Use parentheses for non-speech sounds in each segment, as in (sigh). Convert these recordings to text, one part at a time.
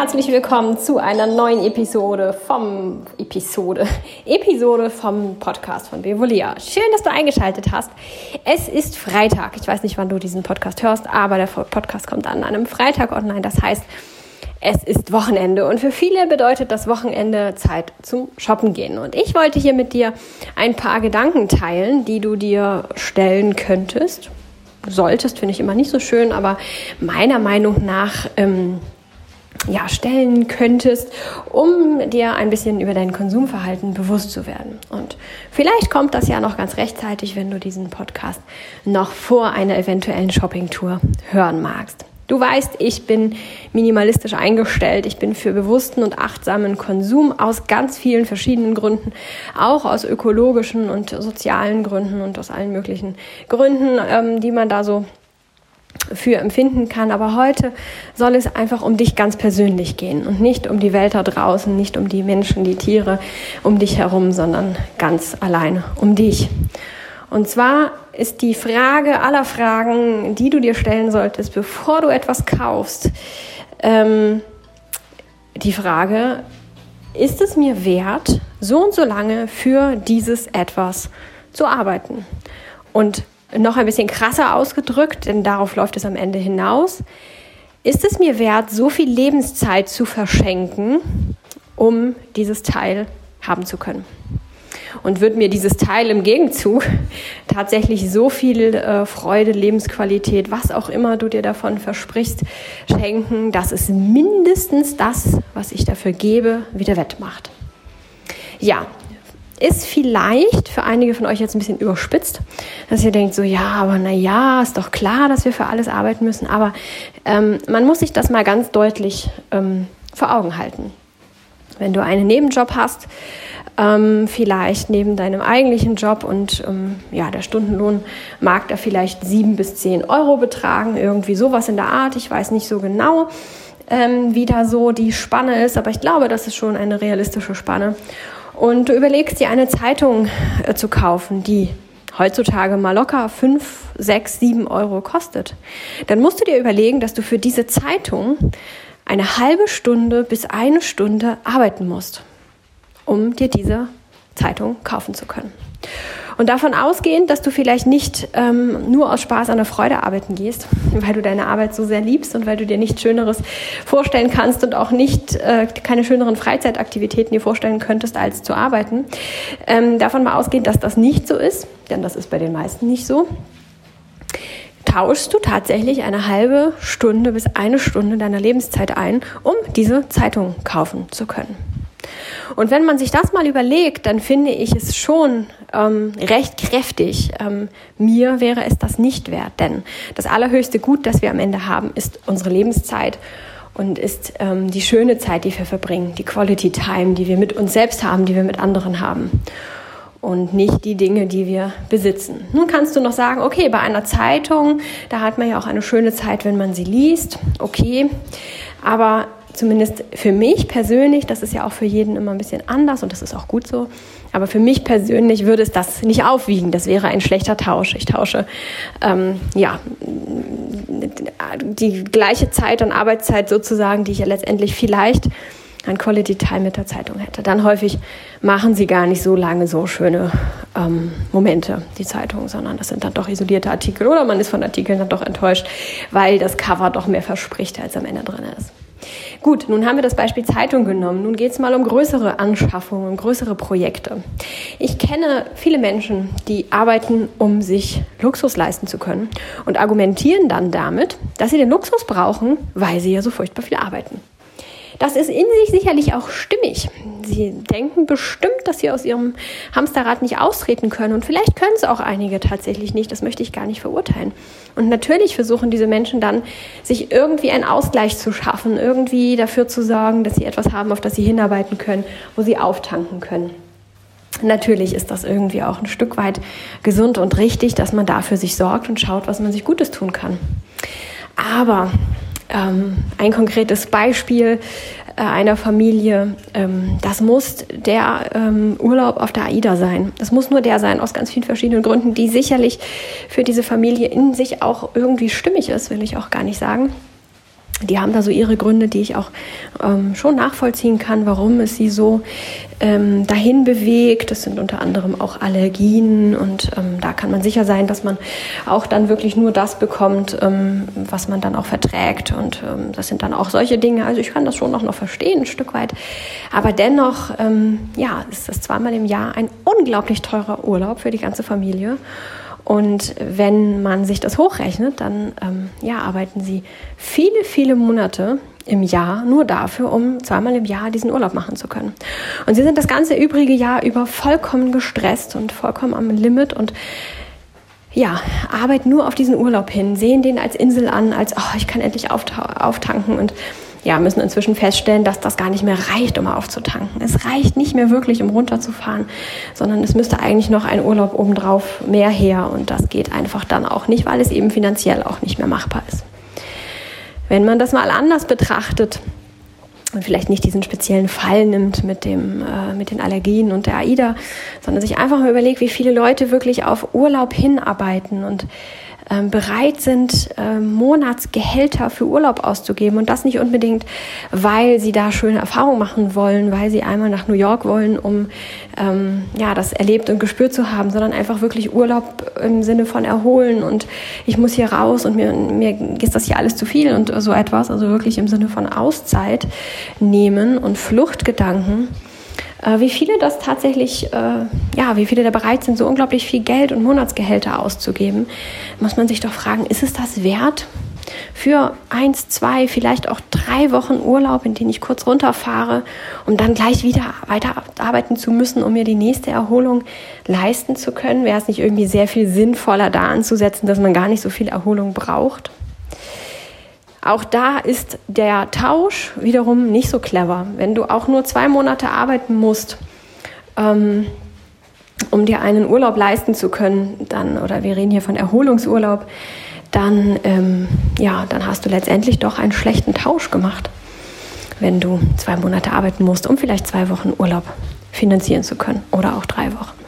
herzlich willkommen zu einer neuen Episode vom Episode (laughs) Episode vom Podcast von Bevolia. Schön, dass du eingeschaltet hast. Es ist Freitag. Ich weiß nicht, wann du diesen Podcast hörst, aber der Podcast kommt an einem Freitag online. Das heißt, es ist Wochenende und für viele bedeutet das Wochenende Zeit zum Shoppen gehen. Und ich wollte hier mit dir ein paar Gedanken teilen, die du dir stellen könntest. Solltest, finde ich immer nicht so schön, aber meiner Meinung nach ähm, ja, stellen könntest, um dir ein bisschen über dein Konsumverhalten bewusst zu werden. Und vielleicht kommt das ja noch ganz rechtzeitig, wenn du diesen Podcast noch vor einer eventuellen Shoppingtour hören magst. Du weißt, ich bin minimalistisch eingestellt. Ich bin für bewussten und achtsamen Konsum aus ganz vielen verschiedenen Gründen, auch aus ökologischen und sozialen Gründen und aus allen möglichen Gründen, ähm, die man da so für empfinden kann. Aber heute soll es einfach um dich ganz persönlich gehen und nicht um die Welt da draußen, nicht um die Menschen, die Tiere um dich herum, sondern ganz alleine um dich. Und zwar ist die Frage aller Fragen, die du dir stellen solltest, bevor du etwas kaufst, ähm, die Frage, ist es mir wert, so und so lange für dieses etwas zu arbeiten? Und noch ein bisschen krasser ausgedrückt, denn darauf läuft es am Ende hinaus. Ist es mir wert, so viel Lebenszeit zu verschenken, um dieses Teil haben zu können? Und wird mir dieses Teil im Gegenzug tatsächlich so viel äh, Freude, Lebensqualität, was auch immer du dir davon versprichst, schenken, dass es mindestens das, was ich dafür gebe, wieder wettmacht? Ja, ist vielleicht für einige von euch jetzt ein bisschen überspitzt, dass ihr denkt so, ja, aber na ja, ist doch klar, dass wir für alles arbeiten müssen. Aber ähm, man muss sich das mal ganz deutlich ähm, vor Augen halten. Wenn du einen Nebenjob hast, ähm, vielleicht neben deinem eigentlichen Job und ähm, ja, der Stundenlohn mag da vielleicht sieben bis zehn Euro betragen, irgendwie sowas in der Art. Ich weiß nicht so genau, ähm, wie da so die Spanne ist, aber ich glaube, das ist schon eine realistische Spanne und du überlegst dir eine Zeitung äh, zu kaufen, die heutzutage mal locker 5, 6, 7 Euro kostet, dann musst du dir überlegen, dass du für diese Zeitung eine halbe Stunde bis eine Stunde arbeiten musst, um dir diese Zeitung kaufen zu können. Und davon ausgehend, dass du vielleicht nicht ähm, nur aus Spaß an der Freude arbeiten gehst, weil du deine Arbeit so sehr liebst und weil du dir nichts Schöneres vorstellen kannst und auch nicht äh, keine schöneren Freizeitaktivitäten dir vorstellen könntest, als zu arbeiten. Ähm, davon mal ausgehend, dass das nicht so ist, denn das ist bei den meisten nicht so tauschst du tatsächlich eine halbe Stunde bis eine Stunde deiner Lebenszeit ein, um diese Zeitung kaufen zu können. Und wenn man sich das mal überlegt, dann finde ich es schon ähm, recht kräftig. Ähm, mir wäre es das nicht wert, denn das allerhöchste Gut, das wir am Ende haben, ist unsere Lebenszeit und ist ähm, die schöne Zeit, die wir verbringen, die Quality Time, die wir mit uns selbst haben, die wir mit anderen haben und nicht die Dinge, die wir besitzen. Nun kannst du noch sagen, okay, bei einer Zeitung, da hat man ja auch eine schöne Zeit, wenn man sie liest, okay, aber zumindest für mich persönlich, das ist ja auch für jeden immer ein bisschen anders und das ist auch gut so, aber für mich persönlich würde es das nicht aufwiegen. Das wäre ein schlechter Tausch. Ich tausche ähm, ja die gleiche Zeit und Arbeitszeit sozusagen, die ich ja letztendlich vielleicht an Quality Time mit der Zeitung hätte. Dann häufig machen sie gar nicht so lange so schöne ähm, Momente, die Zeitung, sondern das sind dann doch isolierte Artikel oder man ist von Artikeln dann doch enttäuscht, weil das Cover doch mehr verspricht, als am Ende drin ist. Gut, nun haben wir das Beispiel Zeitung genommen. Nun geht es mal um größere Anschaffungen, um größere Projekte. Ich kenne viele Menschen, die arbeiten, um sich Luxus leisten zu können und argumentieren dann damit, dass sie den Luxus brauchen, weil sie ja so furchtbar viel arbeiten. Das ist in sich sicherlich auch stimmig. Sie denken bestimmt, dass sie aus ihrem Hamsterrad nicht austreten können. Und vielleicht können es auch einige tatsächlich nicht. Das möchte ich gar nicht verurteilen. Und natürlich versuchen diese Menschen dann, sich irgendwie einen Ausgleich zu schaffen, irgendwie dafür zu sorgen, dass sie etwas haben, auf das sie hinarbeiten können, wo sie auftanken können. Natürlich ist das irgendwie auch ein Stück weit gesund und richtig, dass man dafür sich sorgt und schaut, was man sich Gutes tun kann. Aber ähm, ein konkretes Beispiel. äh, einer Familie, ähm, das muss der ähm, Urlaub auf der AIDA sein. Das muss nur der sein, aus ganz vielen verschiedenen Gründen, die sicherlich für diese Familie in sich auch irgendwie stimmig ist, will ich auch gar nicht sagen die haben da so ihre Gründe, die ich auch ähm, schon nachvollziehen kann, warum es sie so ähm, dahin bewegt. Das sind unter anderem auch Allergien und ähm, da kann man sicher sein, dass man auch dann wirklich nur das bekommt, ähm, was man dann auch verträgt. Und ähm, das sind dann auch solche Dinge. Also ich kann das schon auch noch verstehen, ein Stück weit. Aber dennoch, ähm, ja, ist das zweimal im Jahr ein unglaublich teurer Urlaub für die ganze Familie. Und wenn man sich das hochrechnet, dann ähm, ja, arbeiten sie viele, viele Monate im Jahr nur dafür, um zweimal im Jahr diesen Urlaub machen zu können. Und sie sind das ganze übrige Jahr über vollkommen gestresst und vollkommen am Limit und ja, arbeiten nur auf diesen Urlaub hin, sehen den als Insel an, als oh, ich kann endlich auftanken und ja, müssen inzwischen feststellen, dass das gar nicht mehr reicht, um aufzutanken. Es reicht nicht mehr wirklich, um runterzufahren, sondern es müsste eigentlich noch ein Urlaub obendrauf mehr her und das geht einfach dann auch nicht, weil es eben finanziell auch nicht mehr machbar ist. Wenn man das mal anders betrachtet, und vielleicht nicht diesen speziellen Fall nimmt mit, dem, äh, mit den Allergien und der AIDA, sondern sich einfach mal überlegt, wie viele Leute wirklich auf Urlaub hinarbeiten und ähm, bereit sind, ähm, Monatsgehälter für Urlaub auszugeben. Und das nicht unbedingt, weil sie da schöne Erfahrungen machen wollen, weil sie einmal nach New York wollen, um ähm, ja, das erlebt und gespürt zu haben, sondern einfach wirklich Urlaub im Sinne von erholen und ich muss hier raus und mir, mir ist das hier alles zu viel und so etwas. Also wirklich im Sinne von Auszeit nehmen und Fluchtgedanken. Äh, wie viele das tatsächlich, äh, ja, wie viele da bereit sind, so unglaublich viel Geld und Monatsgehälter auszugeben, muss man sich doch fragen, ist es das wert? Für eins, zwei, vielleicht auch drei Wochen Urlaub, in denen ich kurz runterfahre, um dann gleich wieder weiter arbeiten zu müssen, um mir die nächste Erholung leisten zu können? Wäre es nicht irgendwie sehr viel sinnvoller, da anzusetzen, dass man gar nicht so viel Erholung braucht? Auch da ist der Tausch wiederum nicht so clever. Wenn du auch nur zwei Monate arbeiten musst, ähm, um dir einen Urlaub leisten zu können, dann, oder wir reden hier von Erholungsurlaub, dann, ähm, ja, dann hast du letztendlich doch einen schlechten Tausch gemacht, wenn du zwei Monate arbeiten musst, um vielleicht zwei Wochen Urlaub finanzieren zu können oder auch drei Wochen.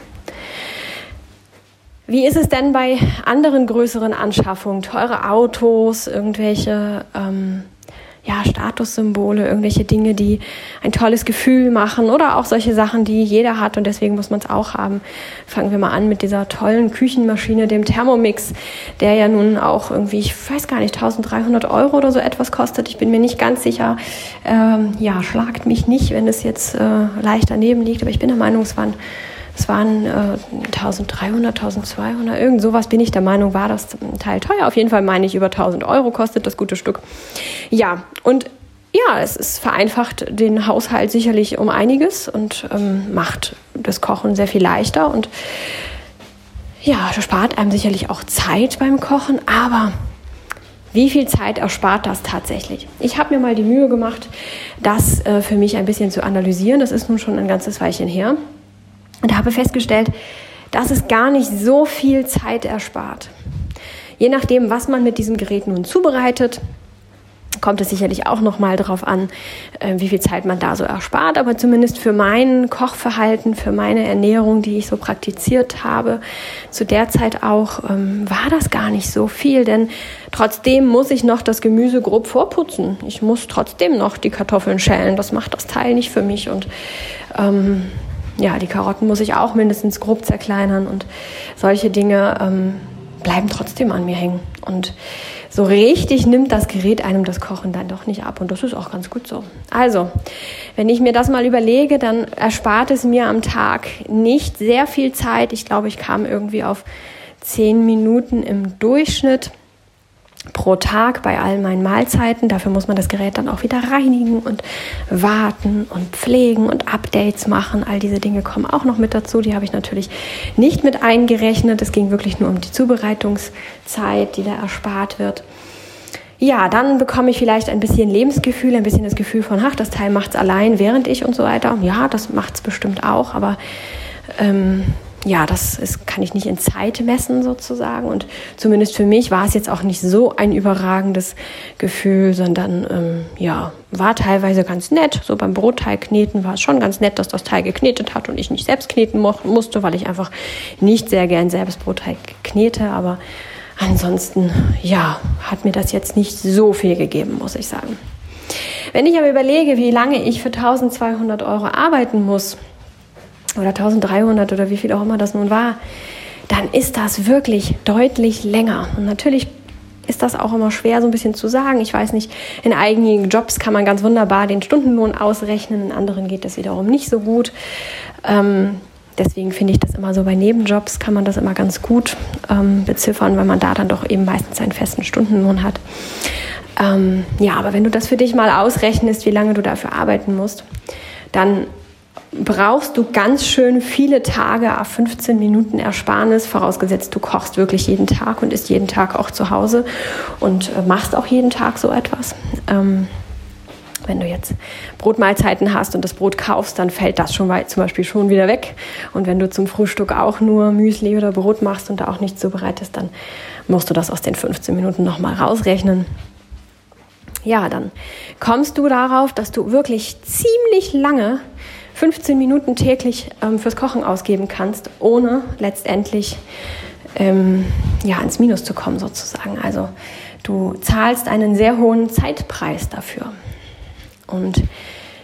Wie ist es denn bei anderen größeren Anschaffungen? Teure Autos, irgendwelche ähm, ja, Statussymbole, irgendwelche Dinge, die ein tolles Gefühl machen oder auch solche Sachen, die jeder hat und deswegen muss man es auch haben. Fangen wir mal an mit dieser tollen Küchenmaschine, dem Thermomix, der ja nun auch irgendwie, ich weiß gar nicht, 1300 Euro oder so etwas kostet. Ich bin mir nicht ganz sicher. Ähm, ja, schlagt mich nicht, wenn es jetzt äh, leicht daneben liegt, aber ich bin der Meinung, es waren es waren äh, 1300, 1200, irgend sowas bin ich der Meinung, war das Teil teuer. Auf jeden Fall meine ich, über 1000 Euro kostet das gute Stück. Ja, und ja, es ist vereinfacht den Haushalt sicherlich um einiges und ähm, macht das Kochen sehr viel leichter und ja, spart einem sicherlich auch Zeit beim Kochen, aber wie viel Zeit erspart das tatsächlich? Ich habe mir mal die Mühe gemacht, das äh, für mich ein bisschen zu analysieren. Das ist nun schon ein ganzes Weilchen her und habe festgestellt, dass es gar nicht so viel Zeit erspart. Je nachdem, was man mit diesem Gerät nun zubereitet, kommt es sicherlich auch noch mal darauf an, äh, wie viel Zeit man da so erspart. Aber zumindest für mein Kochverhalten, für meine Ernährung, die ich so praktiziert habe, zu der Zeit auch, ähm, war das gar nicht so viel. Denn trotzdem muss ich noch das Gemüse grob vorputzen. Ich muss trotzdem noch die Kartoffeln schälen. Das macht das Teil nicht für mich. Und ähm, ja, die Karotten muss ich auch mindestens grob zerkleinern und solche Dinge ähm, bleiben trotzdem an mir hängen. Und so richtig nimmt das Gerät einem das Kochen dann doch nicht ab und das ist auch ganz gut so. Also, wenn ich mir das mal überlege, dann erspart es mir am Tag nicht sehr viel Zeit. Ich glaube, ich kam irgendwie auf zehn Minuten im Durchschnitt pro Tag bei all meinen Mahlzeiten. Dafür muss man das Gerät dann auch wieder reinigen und warten und pflegen und Updates machen. All diese Dinge kommen auch noch mit dazu. Die habe ich natürlich nicht mit eingerechnet. Es ging wirklich nur um die Zubereitungszeit, die da erspart wird. Ja, dann bekomme ich vielleicht ein bisschen Lebensgefühl, ein bisschen das Gefühl von, ach, das Teil macht es allein, während ich und so weiter. Ja, das macht es bestimmt auch, aber ähm, ja, das ist, kann ich nicht in Zeit messen sozusagen. Und zumindest für mich war es jetzt auch nicht so ein überragendes Gefühl, sondern ähm, ja, war teilweise ganz nett. So beim Brotteig kneten war es schon ganz nett, dass das Teig geknetet hat und ich nicht selbst kneten musste, weil ich einfach nicht sehr gern selbst Brotteig knete. Aber ansonsten, ja, hat mir das jetzt nicht so viel gegeben, muss ich sagen. Wenn ich aber überlege, wie lange ich für 1200 Euro arbeiten muss, oder 1300 oder wie viel auch immer das nun war, dann ist das wirklich deutlich länger. Und natürlich ist das auch immer schwer so ein bisschen zu sagen. Ich weiß nicht, in einigen Jobs kann man ganz wunderbar den Stundenlohn ausrechnen, in anderen geht das wiederum nicht so gut. Ähm, deswegen finde ich das immer so bei Nebenjobs kann man das immer ganz gut ähm, beziffern, weil man da dann doch eben meistens einen festen Stundenlohn hat. Ähm, ja, aber wenn du das für dich mal ausrechnest, wie lange du dafür arbeiten musst, dann brauchst du ganz schön viele Tage auf 15 Minuten Ersparnis, vorausgesetzt du kochst wirklich jeden Tag und isst jeden Tag auch zu Hause und äh, machst auch jeden Tag so etwas. Ähm, wenn du jetzt Brotmahlzeiten hast und das Brot kaufst, dann fällt das schon zum Beispiel schon wieder weg. Und wenn du zum Frühstück auch nur Müsli oder Brot machst und da auch nichts zubereitest, dann musst du das aus den 15 Minuten nochmal rausrechnen. Ja, dann kommst du darauf, dass du wirklich ziemlich lange 15 Minuten täglich ähm, fürs Kochen ausgeben kannst, ohne letztendlich ähm, ja, ins Minus zu kommen sozusagen. Also du zahlst einen sehr hohen Zeitpreis dafür. Und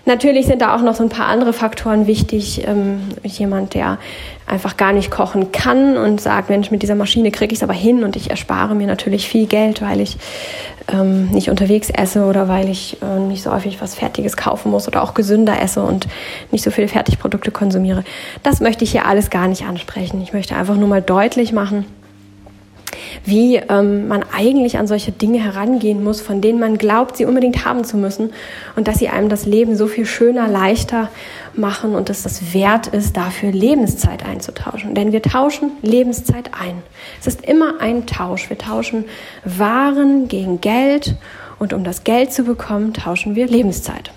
Natürlich sind da auch noch so ein paar andere Faktoren wichtig. Ähm, jemand, der einfach gar nicht kochen kann und sagt, Mensch, mit dieser Maschine kriege ich es aber hin und ich erspare mir natürlich viel Geld, weil ich ähm, nicht unterwegs esse oder weil ich äh, nicht so häufig was Fertiges kaufen muss oder auch gesünder esse und nicht so viele Fertigprodukte konsumiere. Das möchte ich hier alles gar nicht ansprechen. Ich möchte einfach nur mal deutlich machen, wie ähm, man eigentlich an solche Dinge herangehen muss, von denen man glaubt, sie unbedingt haben zu müssen und dass sie einem das Leben so viel schöner, leichter machen und dass das wert ist, dafür Lebenszeit einzutauschen. Denn wir tauschen Lebenszeit ein. Es ist immer ein Tausch. Wir tauschen Waren gegen Geld und um das Geld zu bekommen, tauschen wir Lebenszeit.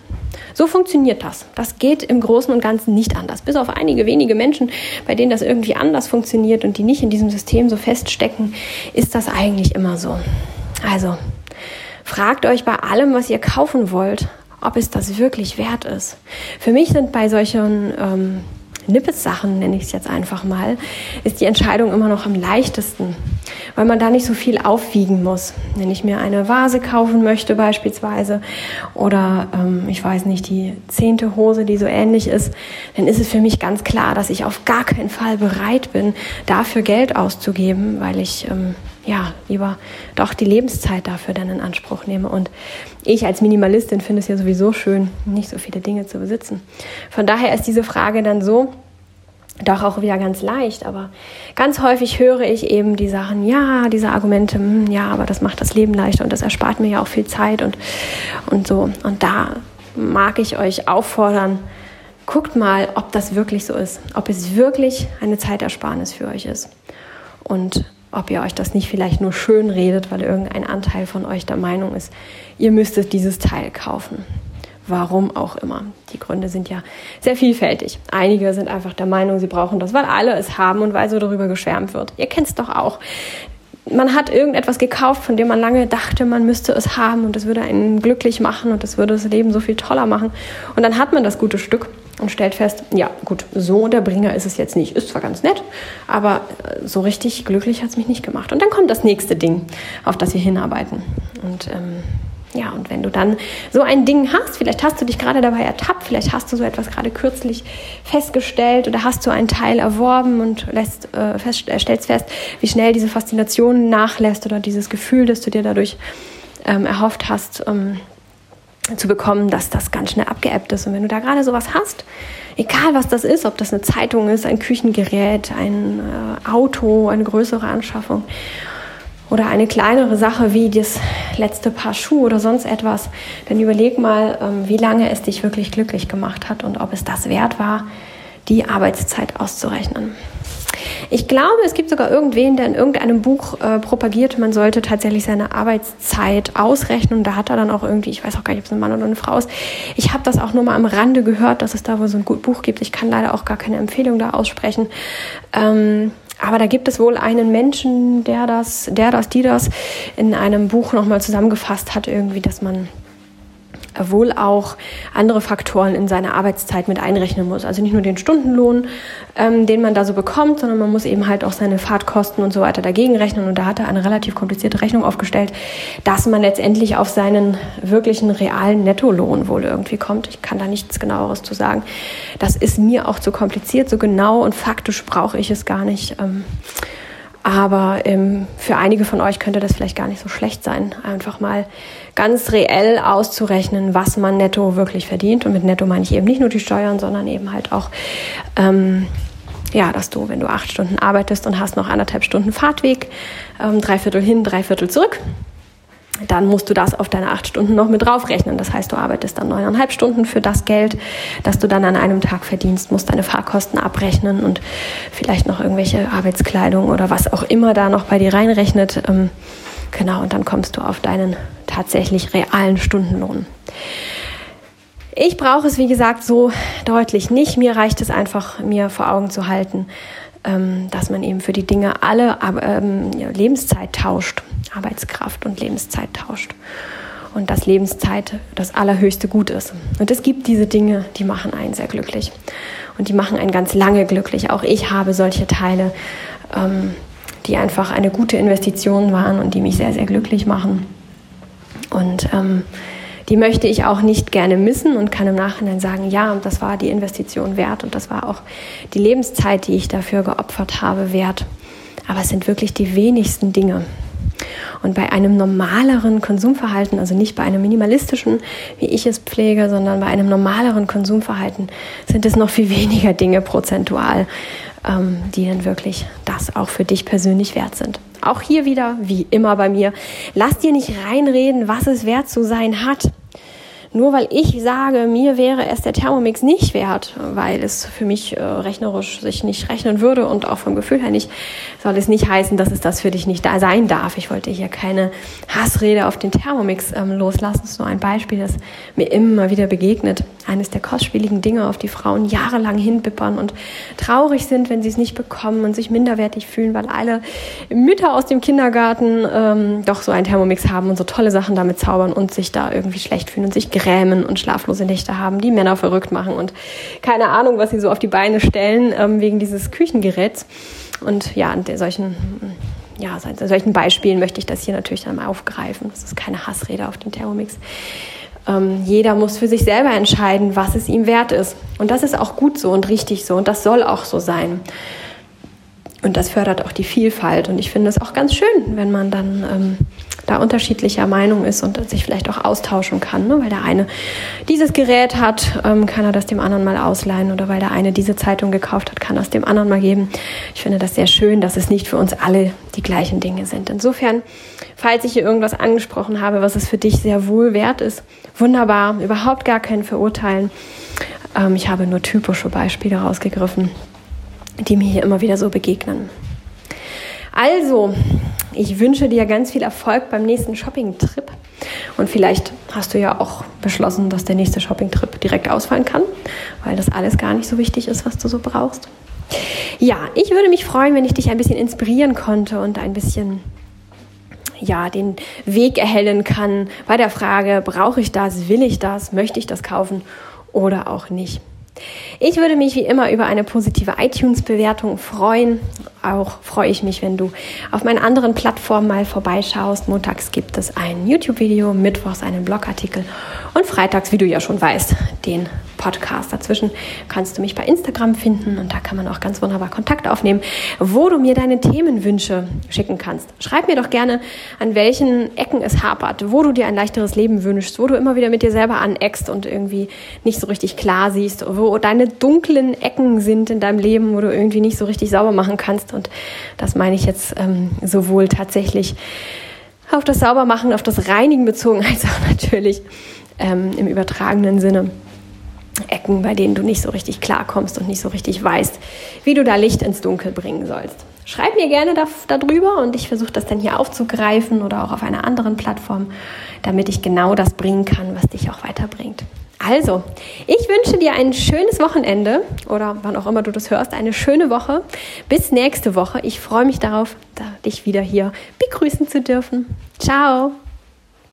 So funktioniert das. Das geht im Großen und Ganzen nicht anders. Bis auf einige wenige Menschen, bei denen das irgendwie anders funktioniert und die nicht in diesem System so feststecken, ist das eigentlich immer so. Also, fragt euch bei allem, was ihr kaufen wollt, ob es das wirklich wert ist. Für mich sind bei solchen ähm, Nippes-Sachen, nenne ich es jetzt einfach mal, ist die Entscheidung immer noch am leichtesten, weil man da nicht so viel aufwiegen muss. Wenn ich mir eine Vase kaufen möchte beispielsweise oder ähm, ich weiß nicht, die zehnte Hose, die so ähnlich ist, dann ist es für mich ganz klar, dass ich auf gar keinen Fall bereit bin, dafür Geld auszugeben, weil ich ähm, ja lieber doch die Lebenszeit dafür dann in Anspruch nehme. Und ich als Minimalistin finde es ja sowieso schön, nicht so viele Dinge zu besitzen. Von daher ist diese Frage dann so, doch auch wieder ganz leicht, aber ganz häufig höre ich eben die Sachen, ja, diese Argumente, hm, ja, aber das macht das Leben leichter und das erspart mir ja auch viel Zeit und, und so. Und da mag ich euch auffordern, guckt mal, ob das wirklich so ist, ob es wirklich eine Zeitersparnis für euch ist. Und ob ihr euch das nicht vielleicht nur schön redet, weil irgendein Anteil von euch der Meinung ist, ihr müsstet dieses Teil kaufen. Warum auch immer. Die Gründe sind ja sehr vielfältig. Einige sind einfach der Meinung, sie brauchen das, weil alle es haben und weil so darüber geschwärmt wird. Ihr kennt es doch auch. Man hat irgendetwas gekauft, von dem man lange dachte, man müsste es haben und es würde einen glücklich machen und es würde das Leben so viel toller machen. Und dann hat man das gute Stück und stellt fest, ja gut, so der Bringer ist es jetzt nicht. Ist zwar ganz nett, aber äh, so richtig glücklich hat es mich nicht gemacht. Und dann kommt das nächste Ding, auf das wir hinarbeiten. Und ähm, ja, und wenn du dann so ein Ding hast, vielleicht hast du dich gerade dabei ertappt, vielleicht hast du so etwas gerade kürzlich festgestellt oder hast du einen Teil erworben und lässt, äh, fest, äh, stellst fest, wie schnell diese Faszination nachlässt oder dieses Gefühl, das du dir dadurch ähm, erhofft hast, ähm, zu bekommen, dass das ganz schnell abgeebbt ist. Und wenn du da gerade sowas hast, egal was das ist, ob das eine Zeitung ist, ein Küchengerät, ein äh, Auto, eine größere Anschaffung oder eine kleinere Sache wie das letzte Paar Schuhe oder sonst etwas, dann überleg mal, ähm, wie lange es dich wirklich glücklich gemacht hat und ob es das wert war, die Arbeitszeit auszurechnen. Ich glaube, es gibt sogar irgendwen, der in irgendeinem Buch äh, propagiert, man sollte tatsächlich seine Arbeitszeit ausrechnen. Und da hat er dann auch irgendwie, ich weiß auch gar nicht, ob es ein Mann oder eine Frau ist. Ich habe das auch nur mal am Rande gehört, dass es da wohl so ein gut Buch gibt. Ich kann leider auch gar keine Empfehlung da aussprechen. Ähm, aber da gibt es wohl einen Menschen, der das, der das, die das in einem Buch nochmal zusammengefasst hat, irgendwie, dass man wohl auch andere Faktoren in seine Arbeitszeit mit einrechnen muss. Also nicht nur den Stundenlohn, ähm, den man da so bekommt, sondern man muss eben halt auch seine Fahrtkosten und so weiter dagegen rechnen. Und da hat er eine relativ komplizierte Rechnung aufgestellt, dass man letztendlich auf seinen wirklichen realen Nettolohn wohl irgendwie kommt. Ich kann da nichts genaueres zu sagen. Das ist mir auch zu kompliziert, so genau und faktisch brauche ich es gar nicht. Ähm, aber ähm, für einige von euch könnte das vielleicht gar nicht so schlecht sein, einfach mal ganz reell auszurechnen, was man netto wirklich verdient. Und mit netto meine ich eben nicht nur die Steuern, sondern eben halt auch, ähm, ja, dass du, wenn du acht Stunden arbeitest und hast noch anderthalb Stunden Fahrtweg, ähm, drei Viertel hin, drei Viertel zurück, dann musst du das auf deine acht Stunden noch mit draufrechnen. Das heißt, du arbeitest dann neuneinhalb Stunden für das Geld, das du dann an einem Tag verdienst, musst deine Fahrkosten abrechnen und vielleicht noch irgendwelche Arbeitskleidung oder was auch immer da noch bei dir reinrechnet. Ähm, genau, und dann kommst du auf deinen tatsächlich realen Stundenlohn. Ich brauche es, wie gesagt, so deutlich nicht. Mir reicht es einfach, mir vor Augen zu halten, dass man eben für die Dinge alle ähm, Lebenszeit tauscht, Arbeitskraft und Lebenszeit tauscht. Und dass Lebenszeit das allerhöchste Gut ist. Und es gibt diese Dinge, die machen einen sehr glücklich. Und die machen einen ganz lange glücklich. Auch ich habe solche Teile, ähm, die einfach eine gute Investition waren und die mich sehr, sehr glücklich machen. Und ähm, die möchte ich auch nicht gerne missen und kann im Nachhinein sagen, ja, das war die Investition wert und das war auch die Lebenszeit, die ich dafür geopfert habe, wert. Aber es sind wirklich die wenigsten Dinge. Und bei einem normaleren Konsumverhalten, also nicht bei einem minimalistischen, wie ich es pflege, sondern bei einem normaleren Konsumverhalten sind es noch viel (laughs) weniger Dinge prozentual, ähm, die dann wirklich das auch für dich persönlich wert sind. Auch hier wieder, wie immer bei mir, lass dir nicht reinreden, was es wert zu sein hat. Nur weil ich sage, mir wäre es der Thermomix nicht wert, weil es für mich äh, rechnerisch sich nicht rechnen würde und auch vom Gefühl her nicht, soll es nicht heißen, dass es das für dich nicht da sein darf. Ich wollte hier keine Hassrede auf den Thermomix ähm, loslassen. Das ist nur ein Beispiel, das mir immer wieder begegnet. Eines der kostspieligen Dinge, auf die Frauen jahrelang hinbippern und traurig sind, wenn sie es nicht bekommen und sich minderwertig fühlen, weil alle Mütter aus dem Kindergarten ähm, doch so einen Thermomix haben und so tolle Sachen damit zaubern und sich da irgendwie schlecht fühlen und sich grämen und schlaflose Nächte haben, die Männer verrückt machen und keine Ahnung, was sie so auf die Beine stellen ähm, wegen dieses Küchengeräts. Und ja, an solchen, ja, solchen Beispielen möchte ich das hier natürlich dann mal aufgreifen. Das ist keine Hassrede auf den Thermomix. Ähm, jeder muss für sich selber entscheiden, was es ihm wert ist. Und das ist auch gut so und richtig so und das soll auch so sein. Und das fördert auch die Vielfalt. Und ich finde es auch ganz schön, wenn man dann ähm, da unterschiedlicher Meinung ist und sich vielleicht auch austauschen kann. Ne? Weil der eine dieses Gerät hat, ähm, kann er das dem anderen mal ausleihen. Oder weil der eine diese Zeitung gekauft hat, kann das dem anderen mal geben. Ich finde das sehr schön, dass es nicht für uns alle die gleichen Dinge sind. Insofern, falls ich hier irgendwas angesprochen habe, was es für dich sehr wohl wert ist, wunderbar, überhaupt gar kein Verurteilen. Ähm, ich habe nur typische Beispiele rausgegriffen die mir hier immer wieder so begegnen. Also, ich wünsche dir ganz viel Erfolg beim nächsten Shopping-Trip. Und vielleicht hast du ja auch beschlossen, dass der nächste Shopping-Trip direkt ausfallen kann, weil das alles gar nicht so wichtig ist, was du so brauchst. Ja, ich würde mich freuen, wenn ich dich ein bisschen inspirieren konnte und ein bisschen ja, den Weg erhellen kann bei der Frage, brauche ich das, will ich das, möchte ich das kaufen oder auch nicht. Ich würde mich wie immer über eine positive iTunes-Bewertung freuen. Auch freue ich mich, wenn du auf meinen anderen Plattformen mal vorbeischaust. Montags gibt es ein YouTube-Video, mittwochs einen Blogartikel und freitags, wie du ja schon weißt, den Podcast. Dazwischen kannst du mich bei Instagram finden und da kann man auch ganz wunderbar Kontakt aufnehmen, wo du mir deine Themenwünsche schicken kannst. Schreib mir doch gerne, an welchen Ecken es hapert, wo du dir ein leichteres Leben wünschst, wo du immer wieder mit dir selber aneckst und irgendwie nicht so richtig klar siehst, wo deine dunklen Ecken sind in deinem Leben, wo du irgendwie nicht so richtig sauber machen kannst. Und das meine ich jetzt ähm, sowohl tatsächlich auf das Saubermachen, auf das Reinigen bezogen, (laughs) als auch natürlich ähm, im übertragenen Sinne. Ecken, bei denen du nicht so richtig klarkommst und nicht so richtig weißt, wie du da Licht ins Dunkel bringen sollst. Schreib mir gerne darüber und ich versuche das dann hier aufzugreifen oder auch auf einer anderen Plattform, damit ich genau das bringen kann, was dich auch weiterbringt. Also, ich wünsche dir ein schönes Wochenende oder wann auch immer du das hörst, eine schöne Woche. Bis nächste Woche. Ich freue mich darauf, dich wieder hier begrüßen zu dürfen. Ciao!